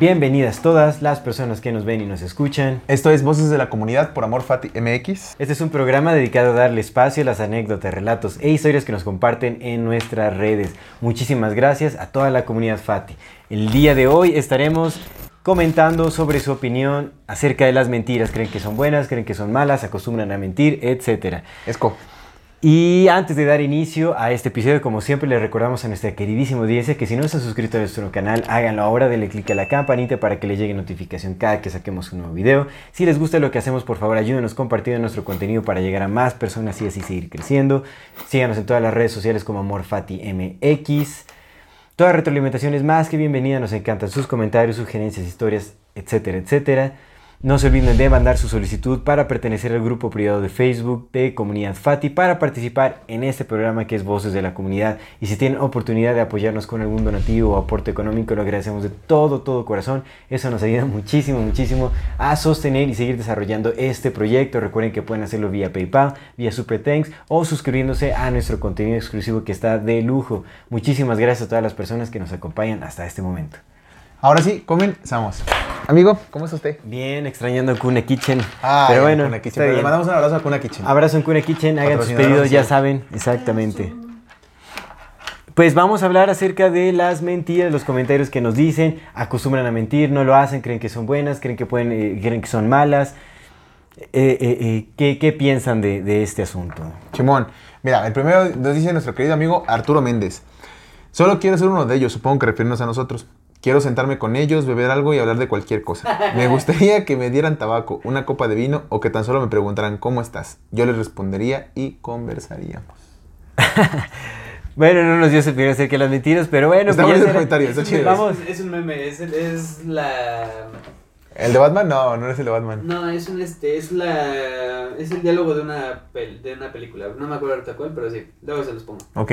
Bienvenidas todas las personas que nos ven y nos escuchan. Esto es Voces de la Comunidad por Amor Fati MX. Este es un programa dedicado a darle espacio a las anécdotas, relatos e historias que nos comparten en nuestras redes. Muchísimas gracias a toda la comunidad Fati. El día de hoy estaremos comentando sobre su opinión acerca de las mentiras. ¿Creen que son buenas? ¿Creen que son malas? ¿Acostumbran a mentir? Etcétera. Esco. Y antes de dar inicio a este episodio, como siempre, le recordamos a nuestra queridísima audiencia que si no se han suscrito a nuestro canal, háganlo ahora, denle clic a la campanita para que les llegue notificación cada que saquemos un nuevo video. Si les gusta lo que hacemos, por favor, ayúdenos compartiendo nuestro contenido para llegar a más personas y así seguir creciendo. Síganos en todas las redes sociales como AmorFatiMX. Toda retroalimentación es más que bienvenida, nos encantan sus comentarios, sugerencias, historias, etcétera, etcétera. No se olviden de mandar su solicitud para pertenecer al grupo privado de Facebook de Comunidad Fati para participar en este programa que es Voces de la Comunidad. Y si tienen oportunidad de apoyarnos con algún donativo o aporte económico, lo agradecemos de todo, todo corazón. Eso nos ayuda muchísimo, muchísimo a sostener y seguir desarrollando este proyecto. Recuerden que pueden hacerlo vía PayPal, vía Super Thanks o suscribiéndose a nuestro contenido exclusivo que está de lujo. Muchísimas gracias a todas las personas que nos acompañan hasta este momento. Ahora sí, comenzamos. Amigo, ¿cómo está usted? Bien, extrañando a Cune Kitchen. Ah, Pero bueno, Kitchen. Pero le mandamos un abrazo a Cuna Kitchen. Abrazo en Cune Kitchen, hagan sus pedidos, ya saben, exactamente. Pues vamos a hablar acerca de las mentiras, los comentarios que nos dicen, acostumbran a mentir, no lo hacen, creen que son buenas, creen que, pueden, eh, creen que son malas. Eh, eh, eh, ¿qué, qué piensan de, de este asunto? Chimón. Mira, el primero nos dice nuestro querido amigo Arturo Méndez. Solo quiero ser uno de ellos, supongo que referirnos a nosotros. Quiero sentarme con ellos, beber algo y hablar de cualquier cosa. Me gustaría que me dieran tabaco, una copa de vino o que tan solo me preguntaran cómo estás. Yo les respondería y conversaríamos. Bueno, no nos dio su opinión acerca de las mentiras, pero bueno, Está pues comentario, está chido. Vamos. Es un meme, es, el- es la... ¿El de Batman? No, no es el de Batman. No, es un este, es la... Es el diálogo de una, pel- de una película. No me acuerdo ahorita cuál, pero sí. Luego se los pongo. Ok.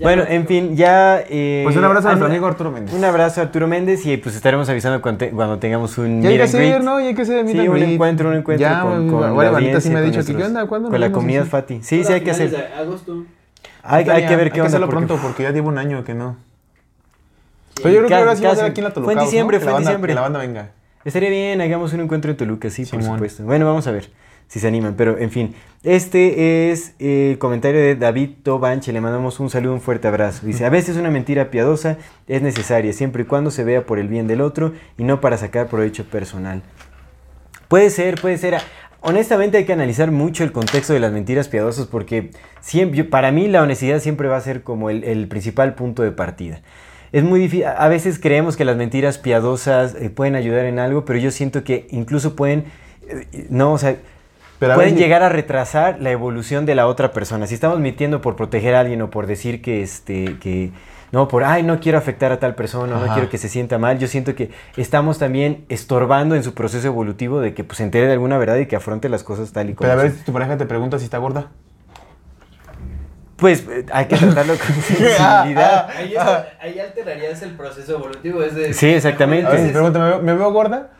Bueno, en fin, ya... eh, Pues un abrazo a nuestro amigo Arturo Méndez. Un abrazo a Arturo Méndez y pues estaremos avisando cuando, te- cuando tengamos un Ya hay que hacer, ¿no? Ya hay que hacer Sí, un greet. encuentro, un encuentro Ya, con, con la Vanita sí me ha dicho que, ¿qué onda? nuestros- ¿Cuándo Con la vemos? comunidad Sí. Fati. Sí, sí, hay que hacer. agosto. Hay, hay que ver qué Hay que onda. hacerlo porque- pronto porque ya llevo un año que no. Pero yo creo que ahora sí va a ser aquí en la Fue en Toluca. diciembre, fue en diciembre. Que la banda venga. Estaría bien, hagamos un encuentro en Toluca, sí, por supuesto. Bueno, vamos a ver si se animan. Pero, en fin, este es el comentario de David Tobanche. Le mandamos un saludo, un fuerte abrazo. Dice, a veces una mentira piadosa es necesaria, siempre y cuando se vea por el bien del otro y no para sacar provecho personal. Puede ser, puede ser. Honestamente hay que analizar mucho el contexto de las mentiras piadosas porque siempre, para mí la honestidad siempre va a ser como el, el principal punto de partida. Es muy difícil, a veces creemos que las mentiras piadosas eh, pueden ayudar en algo, pero yo siento que incluso pueden, eh, no, o sea, Pero a pueden ver, llegar a retrasar la evolución de la otra persona. Si estamos mintiendo por proteger a alguien o por decir que, este, que, no, por, ay, no quiero afectar a tal persona, no Ajá. quiero que se sienta mal, yo siento que estamos también estorbando en su proceso evolutivo de que pues, se entere de alguna verdad y que afronte las cosas tal y como Pero a ver si tu pareja te pregunta si está gorda. Pues eh, hay que tratarlo con sensibilidad. Ahí, ahí alterarías el proceso evolutivo. Es de, Sí, exactamente. A ver si pregunta, ¿me veo, me veo gorda?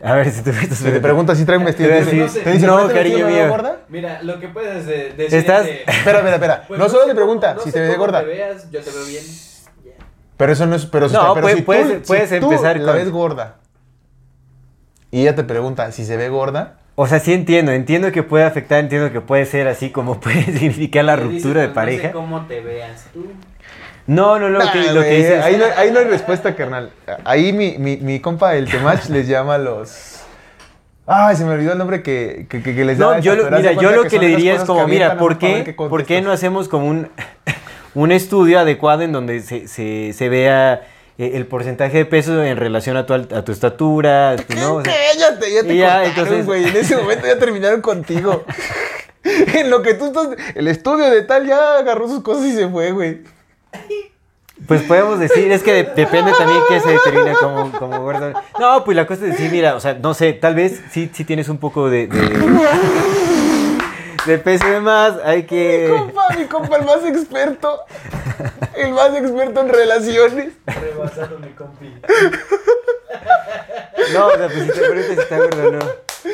A ver si te Si te pregunta si trae un vestido. Te dice, decir, te dice, no, ¿con este cariño mío. gorda? Mira, lo que puedes de, decir Estás- es de, Espera, espera, espera. pues, no solo sé te pregunta cómo- si no te ve gorda. te veas, yo te veo bien. Pero eso no es. Pero, si No, pero puede- si puedes- tú, puedes si tú empezar la con- ves gorda y ella te pregunta si se ve gorda. O sea, sí entiendo, entiendo que puede afectar, entiendo que puede ser así como puede significar la Le dices, ruptura de pues, No sé pareja. cómo te veas tú. No, no, no, lo que, lo dices. ahí, no, ahí no hay respuesta, carnal. Ahí mi, mi, mi compa, el Temach, les llama los. Ay, se me olvidó el nombre que, que, les da. No, yo, lo- mira, yo lo que, le diría es como, mira, ¿por qué, ¿por qué no hacemos como un, un estudio adecuado en donde se, se, se vea eh, el porcentaje de peso en relación a tu, a tu estatura? tu- ¿no? O sea, Cállate, ya te ya, contaron, entonces- güey. En ese momento ya terminaron contigo. en lo que tú estás. El estudio de tal ya agarró sus cosas y se fue, güey. Pues podemos decir, es que de- depende también qué se determina como, como gordo. No, pues la cosa es decir, mira, o sea, no sé, tal vez sí, sí tienes un poco de, de, de peso de más, hay Mi que... compa, mi compa, el más experto. El más experto en relaciones. Rebasando mi compi. No, o sea, pues si te preguntas si está gordo o no.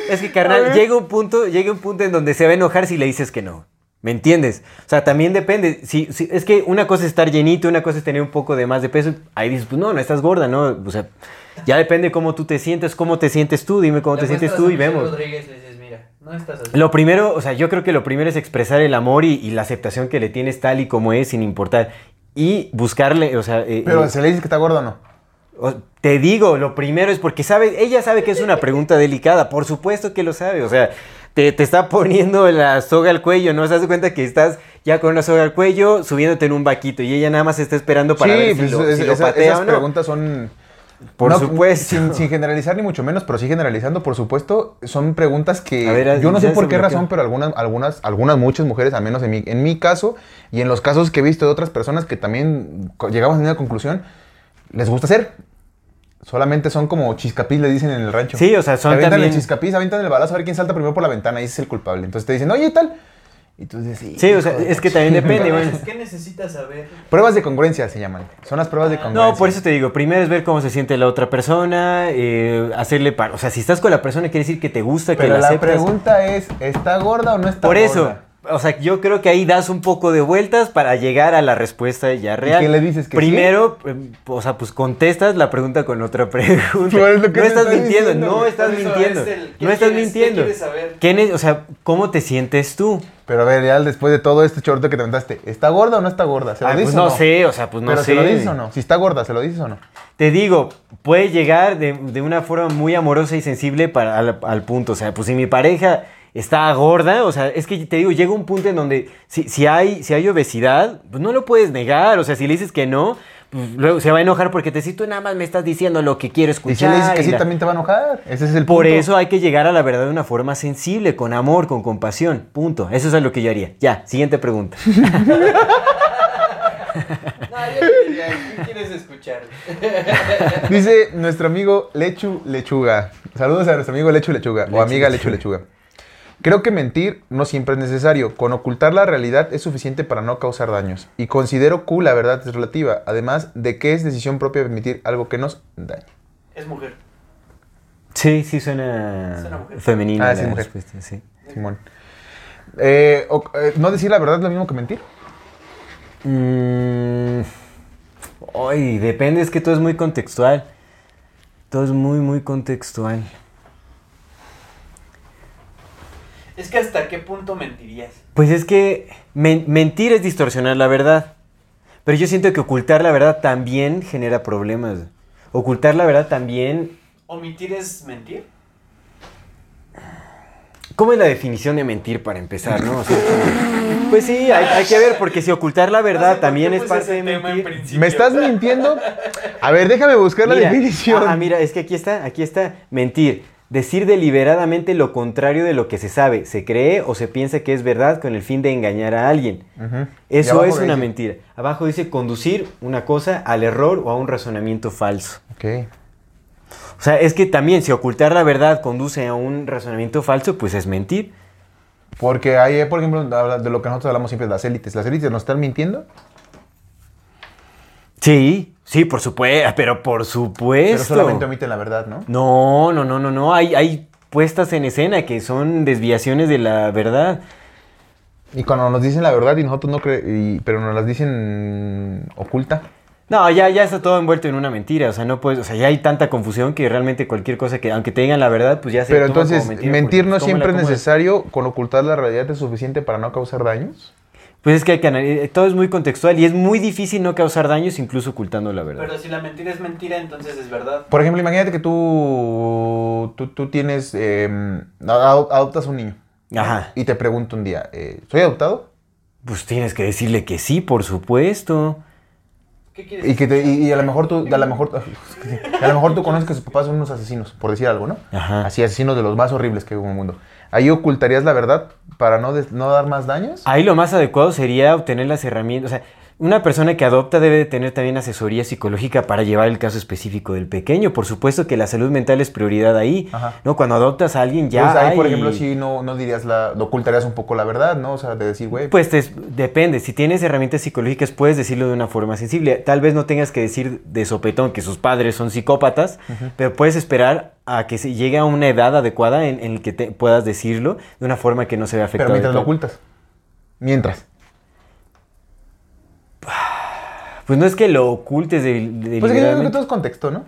Es que, carnal, llega un punto, llega un punto en donde se va a enojar si le dices que no. ¿Me entiendes? O sea, también depende. Si, si- es que una cosa es estar llenito, una cosa es tener un poco de más de peso. Ahí dices, pues no, no estás gorda, ¿no? O sea, ya depende cómo tú te sientes, cómo te sientes tú, dime cómo te sientes tú y vemos. Rodríguez le dices, mira, no estás así. Lo primero, o sea, yo creo que lo primero es expresar el amor y, y la aceptación que le tienes tal y como es, sin importar. Y buscarle, o sea... eh, Pero eh, se le dice que está gordo o no. te digo, lo primero es porque sabe, ella sabe que es una pregunta delicada, por supuesto que lo sabe, o sea, te, te está poniendo la soga al cuello, ¿no? ¿Se das cuenta que estás ya con una soga al cuello subiéndote en un vaquito y ella nada más está esperando para ver si pues, lo, es- si lo esa- patea esas o no? preguntas son. Por no, supuesto. Sin, sin generalizar ni mucho menos, pero sí generalizando, por supuesto, son preguntas que ver, yo no sé por qué razón, pero algunas, algunas, algunas muchas mujeres, al menos en mi, en mi caso y en los casos que he visto de otras personas que también llegamos a una conclusión, les gusta hacer. Solamente son como chiscapís, le dicen en el rancho. Sí, o sea, son Te avientan también- el chiscapís, avientan el balazo a ver quién salta primero por la ventana y ese es el culpable. Entonces te dicen, oye, ¿y tal? Y tú dices, sí. Sí, o sea, es que la también depende, ¿Qué bueno. neces- ¿Qué necesitas saber? Pruebas de congruencia se llaman. Son las pruebas de congruencia. No, por eso te digo, primero es ver cómo se siente la otra persona, eh, hacerle par... O sea, si estás con la persona quiere decir que te gusta, que Pero la la aceptas. pregunta es, ¿está gorda o no está Por gorda? O sea, yo creo que ahí das un poco de vueltas para llegar a la respuesta ya real. qué le dices que Primero, eh, o sea, pues contestas la pregunta con otra pregunta. Pues es lo que no estás mintiendo, diciendo, no estás mintiendo. es el, ¿qué no estás quieres- mintiendo. quieres saber? ¿Qué ne- o sea, ¿cómo te sientes tú? Pero a ver, ya después de todo este chorto que te aventaste, ¿está gorda o no está gorda? ¿Se lo Ah, dices pues o no sé, o sea, pues no Pero sé. ¿se lo dices o no? Si está gorda, ¿se lo dices o no? Te digo, puede llegar de, de una forma muy amorosa y sensible para, al, al punto. O sea, pues si mi pareja está gorda, o sea, es que te digo, llega un punto en donde si, si, hay, si hay obesidad, pues no lo puedes negar. O sea, si le dices que no, pues luego se va a enojar porque te si tú nada más me estás diciendo lo que quiero Y si escuchar. le dices que y sí, la- también te va a enojar. Ese es el Por punto. eso hay que llegar a la verdad de una forma sensible, con amor, con compasión. Punto. Eso es lo que yo haría. Ya, siguiente pregunta. No, yo diría, ¿qué quieres escuchar? Dice nuestro amigo Lechu Lechuga. Saludos a nuestro amigo Lechu Lechuga. o amiga Lechu Lechuga. Creo que mentir no siempre es necesario. Con ocultar la realidad es suficiente para no causar daños. Y considero que la verdad es relativa. Además de que es decisión propia permitir algo que nos dañe. Es mujer. Sí, sí suena, Suena mujer. femenina Ah, sí, mujer. respuesta, sí. Simón. Eh, o- eh, no decir la verdad es lo mismo que mentir. Mm, depende, es que todo es muy contextual. Todo es muy, muy contextual. Es que hasta qué punto mentirías. Pues es que men- mentir es distorsionar la verdad. Pero yo siento que ocultar la verdad también genera problemas. Ocultar la verdad también... ¿Omitir es mentir? ¿Cómo es la definición de mentir para empezar, no? O sea, como- pues sí, hay, hay que ver, porque si ocultar la verdad también es parte de mentir. ¿Me estás mintiendo? A ver, déjame buscar la definición. Ah, mira, es que aquí está, aquí está. Mentir. Decir deliberadamente lo contrario de lo que se sabe, se cree o se piensa que es verdad con el fin de engañar a alguien. Eso es una dice- mentira. Abajo dice conducir una cosa al error o a un razonamiento falso. Ok. O sea, es que también si ocultar la verdad conduce a un razonamiento falso, pues es mentir. Porque hay, eh, por ejemplo, de lo que nosotros hablamos siempre las élites. ¿Las élites nos están mintiendo? Sí, sí, por supuesto, pero por supuesto. Pero solamente omiten la verdad, ¿no? No, no, no, no, no. Hay, hay puestas en escena que son desviaciones de la verdad. Y cuando nos dicen la verdad y nosotros no creemos, pero nos las dicen oculta. No, ya, ya está todo envuelto en una mentira. O sea, no puedes, o sea, ya hay tanta confusión que realmente cualquier cosa que, aunque te digan la verdad, pues ya se Pero toma como entonces, mentira mentir no pues, ¿cómo siempre es necesario. Con ocultar la realidad es suficiente para no causar daños. Pues es que hay que anali- todo es muy contextual y es muy difícil no causar daños incluso ocultando la verdad. Pero si la mentira es mentira, entonces es verdad. Por ejemplo, imagínate que tú, tú, tú tienes, eh, adop- adoptas un niño. Ajá. Y te pregunto un día, eh, ¿soy adoptado? Pues tienes que decirle que sí, por supuesto. ¿Qué quieres Y, que te- y, y a lo mejor tú, a lo mejor, a lo mejor tú conoces que sus papás son unos asesinos, por decir algo, ¿no? Ajá. Así, asesinos de los más horribles que hay en el mundo. ¿Ahí ocultarías la verdad para no, no dar más daños? Ahí lo más adecuado sería obtener las herramientas. Una persona que adopta debe de tener también asesoría psicológica para llevar el caso específico del pequeño. Por supuesto que la salud mental es prioridad ahí. Ajá. ¿no? Cuando adoptas a alguien ya. Entonces, ahí, por ejemplo, sí no, no dirías la, ocultarías un poco la verdad, ¿no? O sea, de decir, güey, Pues te- depende, si tienes herramientas psicológicas puedes decirlo de una forma sensible. Tal vez no tengas que decir de sopetón que sus padres son psicópatas, pero puedes esperar a que se llegue a una edad adecuada en, en la que te- puedas decirlo de una forma que no se vea afectado. pero mientras lo ocultas. Mientras. Pues no es que lo ocultes de, Pues es que yo creo que todo es contexto, ¿no?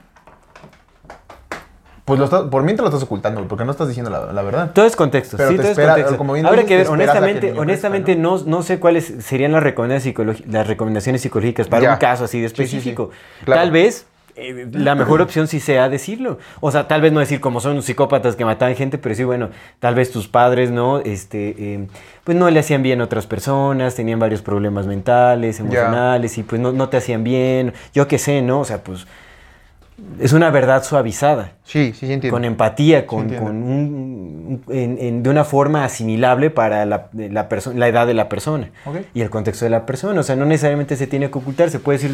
Pues lo estás- por mientras lo estás ocultando, porque no estás diciendo la, la verdad. Todo es contexto, Pero sí, todo espera- es contexto. como bien Habrá dices, que ver, que honestamente, honestamente crezca, ¿no? No, sé cuáles serían las recomendaciones, psicologi- las recomendaciones psicológicas para Ya. un caso así de Sí, sí, sí. específico. Claro. Tal vez eh, la mejor opción sí sea decirlo. O sea, tal vez no decir como son los psicópatas que mataban gente, pero sí, bueno, tal vez tus padres, ¿no? Este, eh, pues no le hacían bien a otras personas, tenían varios problemas mentales, emocionales, y pues no, no te hacían bien. Yo qué sé, ¿no? O sea, pues es una verdad suavizada Sí, sí, sí entiendo. con empatía, con, con un- un- en- en- de una forma asimilable para la, la, la edad de la persona Ok. y el contexto de la persona. O sea, no necesariamente se tiene que ocultar, se puede decir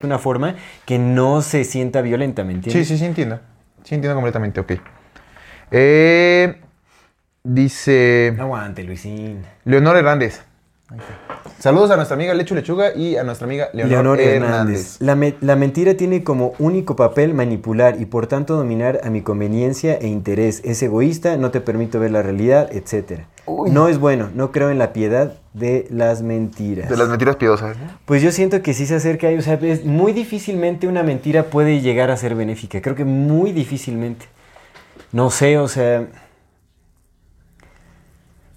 de una forma que no se sienta violenta, ¿me Sí, entiendes? sí, sí entiendo. Sí entiendo completamente, ok. Eh, dice Aguante, Luisín. Leonor Hernández. Ahí está. Saludos a nuestra amiga Lechu Lechuga y a nuestra amiga Leonor, Leonor Hernández. Hernández. La, me- la mentira tiene como único papel manipular y por tanto dominar a mi conveniencia e interés. Es egoísta, no te permito ver la realidad, etc. No es bueno, no creo en la piedad de las mentiras. De las mentiras piadosas. ¿no? Pues yo siento que sí se acerca ahí, o sea, es muy difícilmente una mentira puede llegar a ser benéfica. Creo que muy difícilmente. No sé, o sea.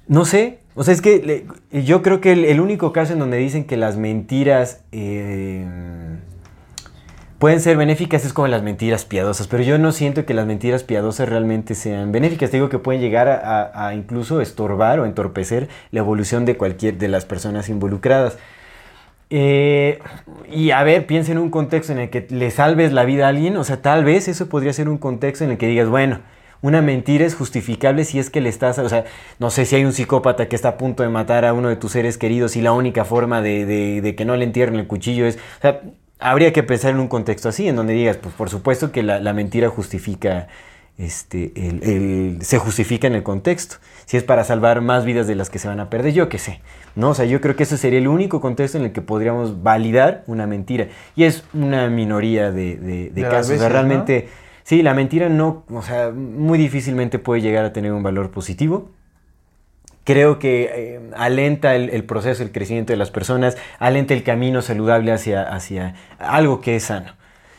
No sé. O sea, es que yo creo que el, único caso en donde dicen que las mentiras eh, pueden ser benéficas es como las mentiras piadosas, pero yo no siento que las mentiras piadosas realmente sean benéficas. Te digo que pueden llegar a incluso estorbar o entorpecer la evolución de cualquier de las personas involucradas. Eh, y a ver, piensa en un contexto en el que le salves la vida a alguien, o sea, tal vez eso podría ser un contexto en el que digas, bueno, una mentira es justificable si es que le estás, o sea, no sé si hay un psicópata que está a punto de matar a uno de tus seres queridos y la única forma de, de- de que no le entierren el cuchillo es, o sea, habría que pensar en un contexto así, en donde digas, pues por supuesto que la, la mentira justifica, este, el- el- se justifica en el contexto. Si es para salvar más vidas de las que se van a perder, yo qué sé. ¿no? O sea, yo creo que ese sería el único contexto en el que podríamos validar una mentira. Y es una minoría de, de- de De las casos. o sea, realmente, sí, la mentira no, o sea, muy difícilmente puede llegar a tener un valor positivo. Creo que eh, alenta el, proceso, el crecimiento de las personas, alenta el camino saludable hacia, hacia algo que es sano.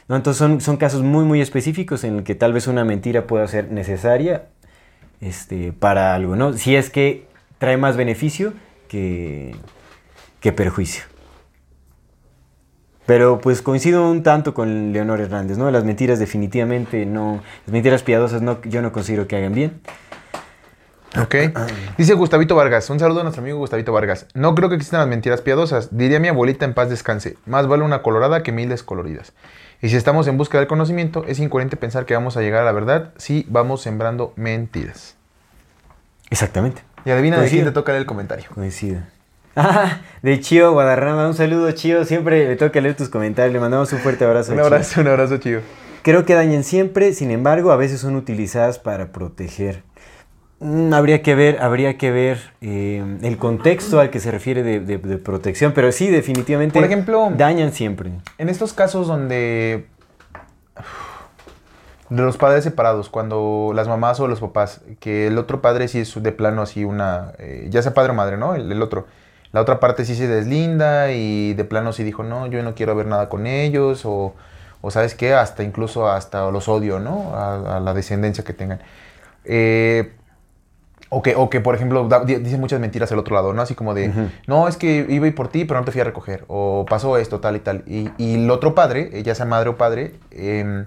¿no? Entonces son, son casos muy, muy específicos en el que tal vez una mentira pueda ser necesaria este, para algo, ¿no? Si es que trae más beneficio que, que perjuicio. Pero pues coincido un tanto con Leonor Hernández, ¿no? Las mentiras definitivamente no, las mentiras piadosas no, yo no considero que hagan bien. Ok. Dice Gustavito Vargas. Un saludo a nuestro amigo Gustavito Vargas. No creo que existan las mentiras piadosas. Diría mi abuelita en paz descanse. Más vale una colorada que mil descoloridas. Y si estamos en busca del conocimiento, es incoherente pensar que vamos a llegar a la verdad si vamos sembrando mentiras. Exactamente. Y adivina de Coincido. quién te toca leer el comentario. Coincido. Ah, de Chío Guadarrama, un saludo Chío, siempre le toca leer tus comentarios, le mandamos un fuerte abrazo. Un Chío. abrazo, un abrazo, chido. Creo que dañan siempre, sin embargo, a veces son utilizadas para proteger. Mm, habría que ver, habría que ver eh, el contexto al que se refiere de, de- de protección, pero sí, definitivamente Por ejemplo, dañan siempre. En estos casos donde de los padres separados, cuando las mamás o los papás, que el otro padre sí es de plano así una, eh, ya sea padre o madre, ¿no? El, el otro. La otra parte sí se deslinda y de plano sí dijo, no, yo no quiero ver nada con ellos, o, o sabes qué, hasta incluso hasta los odio, ¿no? A, a la descendencia que tengan. Eh, o que, o que, por ejemplo, da- di- dice muchas mentiras el otro lado, ¿no? Así como de, no, es que iba a ir por ti, pero no te fui a recoger. O pasó esto, tal y tal. Y, y el otro padre, ya sea madre o padre, em,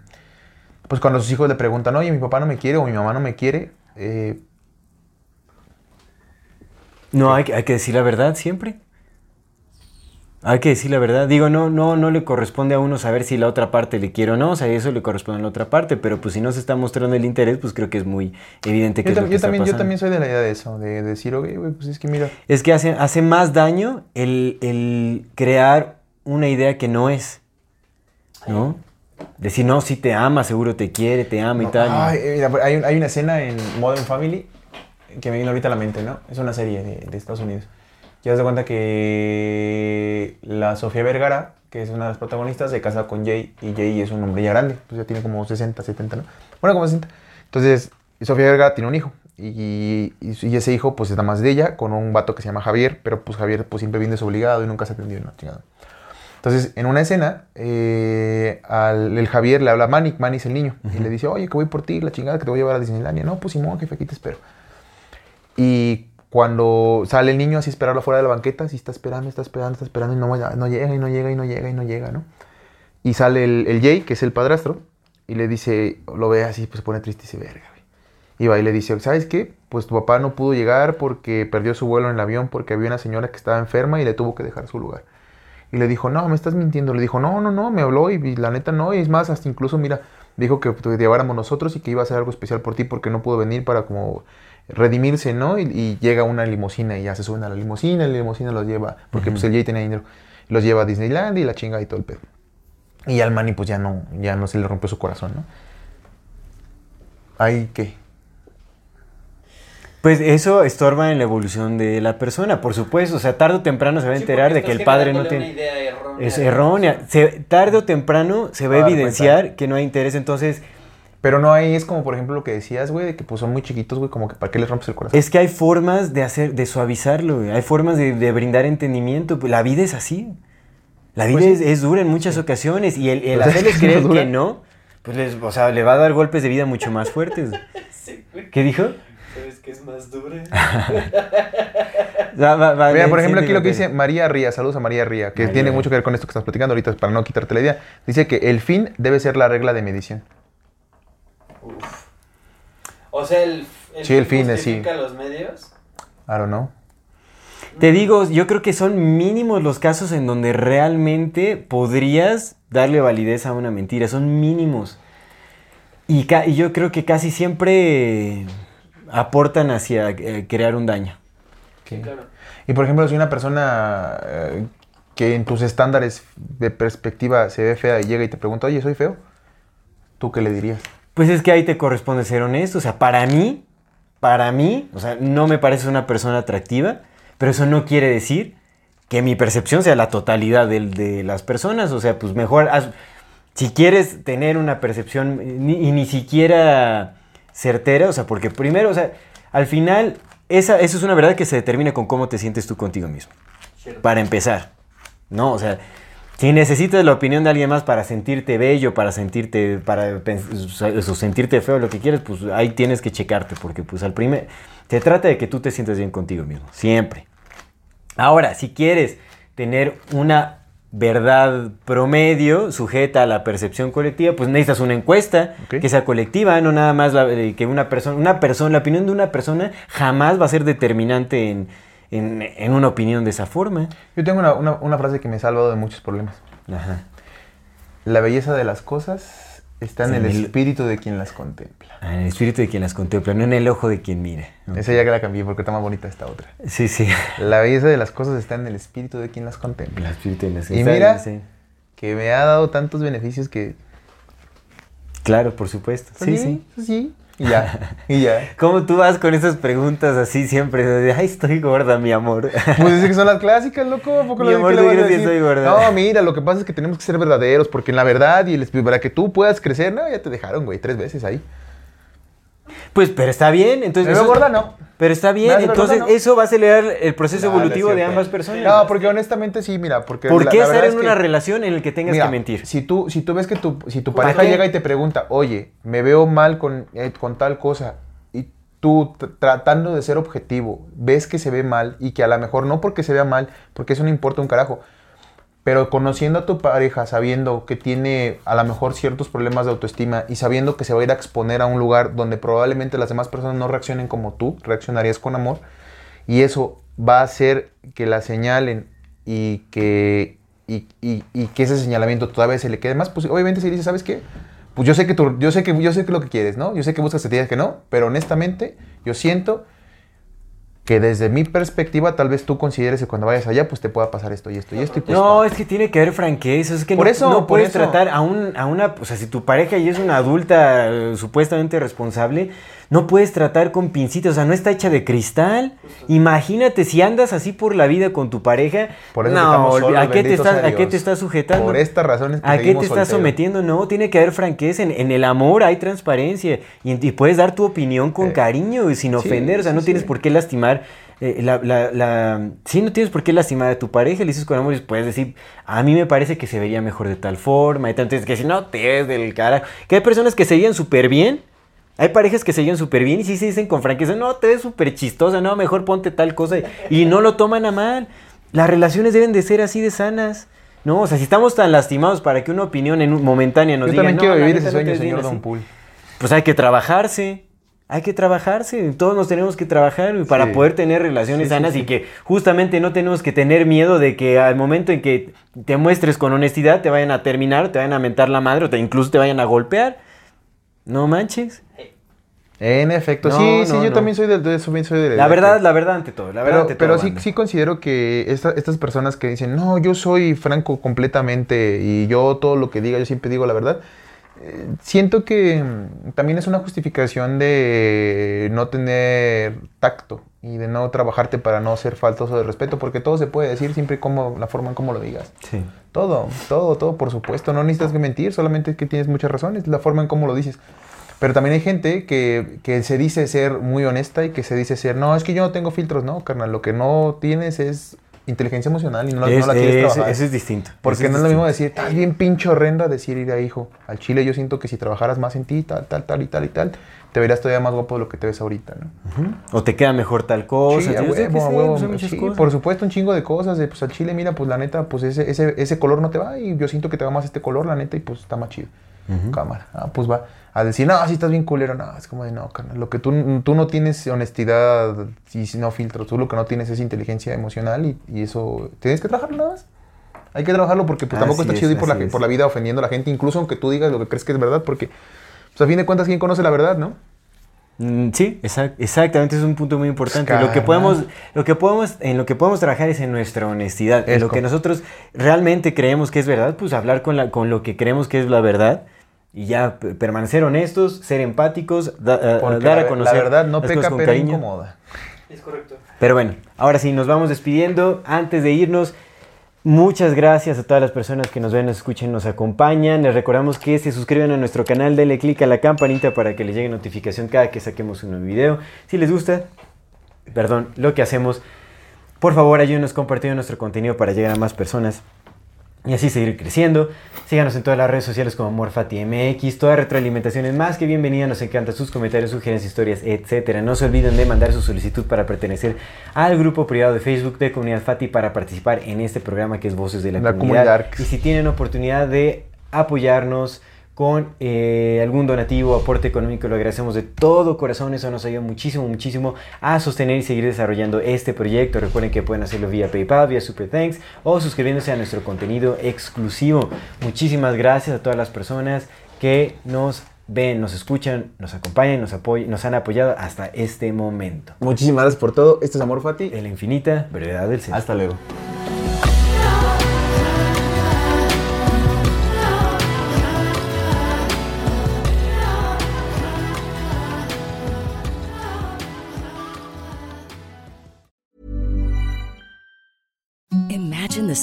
pues cuando sus hijos le preguntan, oye, mi papá no me quiere o mi mamá no me quiere, eh, No, hay, que- hay que decir la verdad siempre. Hay que decir la verdad. Digo, no, no, no le corresponde a uno saber si la otra parte le quiere o no. O sea, eso le corresponde a la otra parte. Pero pues si no se está mostrando el interés, pues creo que es muy evidente que yo, es lo que yo está también, yo también soy de la idea de eso, de, decir, oye, güey, pues es que mira, Es que hace, hace más daño el, el crear una idea que no es. ¿No? Decir, no, si te ama, seguro te quiere, te ama y tal. Ay, mira, hay, un- hay una escena en Modern Family que me vino ahorita a la mente, ¿no? Es una serie de, de Estados Unidos. Ya se cuenta que la Sofía Vergara, que es una de las protagonistas, se casa con Jay y Jay es un hombre ya grande, pues ya tiene como 60, 70, ¿no? Bueno, como 60. Entonces, Sofía Vergara tiene un hijo y, y- y ese hijo pues está más de ella con un vato que se llama Javier, pero pues Javier pues siempre viene desobligado y nunca se ha atendido, ¿no? Chingado. Entonces, en una escena, eh, al, el Javier le habla a Manny, Manny es el niño, y le dice, oye, que voy por ti, la chingada, que te voy a llevar a Disneylandia. No, pues Simón, jefe, aquí te espero. Y cuando sale el niño así esperarlo fuera de la banqueta, así está esperando, está esperando, está esperando, y no, no llega, y no llega, y no llega, y no llega, ¿no? Y sale el, Jay, que es el padrastro, y le dice, lo ve así, pues se pone triste y se verga, güey. Y va y le dice, ¿sabes qué? Pues tu papá no pudo llegar porque perdió su vuelo en el avión porque había una señora que estaba enferma y le tuvo que dejar su lugar. Y le dijo, no, me estás mintiendo. Le dijo, no, no, no, me habló y, y la neta no. Y es más, hasta incluso, mira, dijo que te lleváramos nosotros y que iba a hacer algo especial por ti porque no pudo venir para como redimirse, ¿no? Y, y llega una limusina y ya se suben a la limusina y la limusina los lleva, porque pues el Jay tenía dinero, los lleva a Disneyland y la chinga y todo el pedo. Y al Manny pues ya no, ya no se le rompió su corazón, ¿no? Ay, ¿qué? Pues eso estorba en la evolución de la persona, por supuesto. O sea, tarde o temprano se va a enterar de que el padre no tiene... una idea errónea Es errónea. Se- tarde o temprano se va a Va a dar evidenciar que no hay interés. Entonces, Pero no ahí es como, por ejemplo, lo que decías, güey, de que pues son muy chiquitos, güey, como que ¿para qué les rompes el corazón? es que hay formas de hacer, de suavizarlo. güey. Hay formas de, de brindar entendimiento. Pues, La vida es así. La vida Pues es, es dura en muchas ocasiones. Y el, el Pues es hacerles que no creer que no, pues les, o sea, le va a dar golpes de vida mucho más fuertes. Sí, güey. ¿Qué dijo? Sabes que es más dura. Va- va- va- Mira, por ejemplo, aquí lo que dice María Ría, saludos a María Ría, que María tiene mucho que ver con esto que estás platicando ahorita, para no quitarte la idea. Dice que el fin debe ser la regla de medición. O sea, el, el Sí, el fin es sí. los medios. I don't know. Te digo, yo creo que son mínimos los casos en donde realmente podrías darle validez a una mentira. Son mínimos. Y, ca- y yo creo que casi siempre aportan hacia eh, crear un daño. Claro. Y por ejemplo, si una persona eh, que en tus estándares de perspectiva se ve fea y llega y te pregunta, oye, ¿soy feo? ¿Tú qué le dirías? Pues es que ahí te corresponde ser honesto. O sea, para mí, para mí, o sea, no me parece una persona atractiva, pero eso no quiere decir que mi percepción sea la totalidad de, las personas. O sea, pues mejor, haz- si quieres tener una percepción ni- y ni siquiera certera, o sea, porque primero, o sea, al final, esa, eso es una verdad que se determina con cómo te sientes tú contigo mismo. Para empezar, ¿no? O sea, si necesitas la opinión de alguien más para sentirte bello, para sentirte, para eso, sentirte feo, lo que quieres, pues ahí tienes que checarte, porque pues al primer, se trata de que tú te sientas bien contigo mismo, siempre. Ahora, si quieres tener una verdad promedio sujeta a la percepción colectiva, pues necesitas una encuesta que sea colectiva, no nada más la- eh, que una persona, una persona, la opinión de una persona jamás va a ser determinante en, en- en una opinión de esa forma. Yo tengo una, una- una frase que me ha salvado de muchos problemas. Ajá. La belleza de las cosas está en Sí, el en el- espíritu de quien las contempla. Ah, En el espíritu de quien las contempla, no en el ojo de quien mira. Esa ya que la cambié porque está más bonita esta otra. Sí, sí. La belleza de las cosas está en el espíritu de quien las El contempla. espíritu de las Y está- mira, sí. que me ha dado tantos beneficios que... Claro, por supuesto. Sí, sí. Sí, y ya, y ya. ¿Cómo tú vas con esas preguntas así siempre? De, Ay, estoy gorda, mi amor. Pues es que son las clásicas, loco. ¿a poco Mi lo- amor, le ¿tú vas a decir? soy gorda? No, mira, lo que pasa es que tenemos que ser verdaderos, porque en la verdad y el para que tú puedas crecer, no, ya te dejaron, güey, tres veces ahí. Pues, pero está bien. Entonces, Me veo eso- gorda, no. Pero está bien. Entonces, gorda, no. eso va a acelerar el proceso No, no es evolutivo de ambas personas. No, porque honestamente sí, mira, porque... ¿Por la- qué la estar en es una que- relación en la que tengas Mira, que mentir? Si tú, si tú ves que tu, si tu ¿Para pareja qué? llega y te pregunta, oye, me veo mal con, eh, con tal cosa, y tú tr- tratando de ser objetivo, ves que se ve mal y que a lo mejor no porque se vea mal, porque eso no importa un carajo, pero conociendo a tu pareja, sabiendo que tiene a lo mejor ciertos problemas de autoestima y sabiendo que se va a ir a exponer a un lugar donde probablemente las demás personas no reaccionen como tú, reaccionarías con amor, y eso va a hacer que la señalen y que, y, y- que ese señalamiento todavía se le quede más, pues obviamente si dices, ¿sabes qué? Pues yo sé que tú, yo sé que yo sé que lo que quieres, ¿no? Yo sé que buscas que te digas que no, pero honestamente yo siento que desde mi perspectiva tal vez tú consideres que cuando vayas allá pues te pueda pasar esto y esto y esto y pues No, es que tiene que haber franqueza. Es que Por no, eso, no por puedes eso. tratar a, un, a una. O sea, si tu pareja ya es una adulta eh, supuestamente responsable, no puedes tratar con pincitas. O sea, no está hecha de cristal. Imagínate si andas así por la vida con tu pareja. Por eso no, estamos solos, ¿a, qué te estás, sea ¿a qué Dios. te estás sujetando? Por estas razones ¿A qué te estás sometiendo? No, tiene que haber franqueza. En, en el amor hay transparencia. Y, puedes dar tu opinión con Sí. cariño y sin Sí, ofender. O sea, sí, no tienes por qué lastimar. eh, la, la, la- sí, no tienes por qué lastimar a tu pareja. Le dices con amor y puedes decir, a mí me parece que se vería mejor de tal forma. Y tal. Entonces, que si no te ves del cara. Que hay personas que se veían súper bien. Hay parejas que se llevan súper bien y sí se dicen con franqueza, no, te ves súper chistosa, no, mejor ponte tal cosa. Y, no lo toman a mal. Las relaciones deben de ser así de sanas. No, o sea, si estamos tan lastimados para que una opinión en un- momentánea nos Yo diga, también "No, quiero vivir ese sueño, señor así", Don Pool. Pues hay que trabajarse. Hay que trabajarse, todos nos tenemos que trabajar para Sí. poder tener relaciones sí, sanas sí. y que justamente no tenemos que tener miedo de que al momento en que te muestres con honestidad te vayan a terminar, te vayan a mentar la madre o te, incluso te vayan a golpear. No manches. En efecto, No, sí, sí, yo no. también soy de, de soy de La verdad, la verdad ante todo, la verdad pero ante pero todo, sí, sí considero que esta- estas personas que dicen, no, yo soy franco completamente y yo todo lo que diga, yo siempre digo la verdad, eh, siento que mm, también es una justificación de no tener tacto y de no trabajarte para no ser faltoso de respeto, porque todo se puede decir siempre como la forma en cómo lo digas. Sí. Todo, todo, todo, por supuesto. No necesitas que mentir, solamente que tienes muchas razones, la forma en cómo lo dices. Pero también hay gente que, que se dice ser muy honesta y que se dice ser, no, es que yo no tengo filtros, no, carnal, lo que no tienes es inteligencia emocional y no, la- Es- no la quieres es- trabajar. eso es distinto. Porque no es lo mismo decir, estás bien pinche horrenda, decir, ir hijo, al chile yo siento que si trabajaras más en ti, tal, tal, tal y tal y tal, te verías todavía más guapo de lo que te ves ahorita, ¿no? O te queda mejor tal cosa. Sí, a huevo, a huevo, pues, sí, cosas. por supuesto, un chingo de cosas. De, pues al chile, mira, pues la neta, pues ese, ese, ese color no te va y yo siento que te va más este color, la neta, y pues está más chido. Cámara. Ah, pues va. A decir, no, si estás bien culero, no, es como de no, carnal. Lo que tú, tú no tienes honestidad y si no filtros, tú lo que no tienes es inteligencia emocional y, y eso tienes que trabajarlo nada más. Hay que trabajarlo porque pues, tampoco Así está es, chido ir por la, es. por la vida ofendiendo a la gente, incluso aunque tú digas lo que crees que es verdad, porque pues, a fin de cuentas, ¿quién conoce la verdad, no? Mm, Sí, exact- exactamente, es un punto muy importante. Pues, Lo que podemos, lo que podemos, en lo que podemos trabajar es en nuestra honestidad. En lo que nosotros realmente creemos que es verdad, pues hablar con, la, con lo que creemos que es la verdad y ya permanecer honestos, ser empáticos, da- a- a- Porque dar la, a conocer la verdad no las peca, cosas con pero cariño. incomoda. Es correcto. Pero bueno, ahora sí, nos vamos despidiendo. Antes de irnos, muchas gracias a todas las personas que nos ven, nos escuchen, nos acompañan. Les recordamos que se suscriban a nuestro canal, denle click a la campanita para que les llegue notificación cada que saquemos un nuevo video. Si les gusta, perdón, lo que hacemos, por favor ayúdenos compartiendo nuestro contenido para llegar a más personas. Y así seguir creciendo. Síganos en todas las redes sociales como MorfatiMX. Toda retroalimentación es más que bienvenida. Nos encantan sus comentarios, sugerencias, historias, etc. No se olviden de mandar su solicitud para pertenecer al grupo privado de Facebook de Comunidad Fati para participar en este programa que es Voces de la, La Comunidad. Comunidad. Y si tienen oportunidad de apoyarnos con eh, algún donativo, aporte económico, lo agradecemos de todo corazón. Eso nos ayuda muchísimo, muchísimo a sostener y seguir desarrollando este proyecto. Recuerden que pueden hacerlo vía PayPal, vía Super Thanks o suscribiéndose a nuestro contenido exclusivo. Muchísimas gracias a todas las personas que nos ven, nos escuchan, nos acompañan, nos, apoy- nos han apoyado hasta este momento. Muchísimas gracias por todo. Este es Amor Fati. En la infinita brevedad del ser. Hasta luego.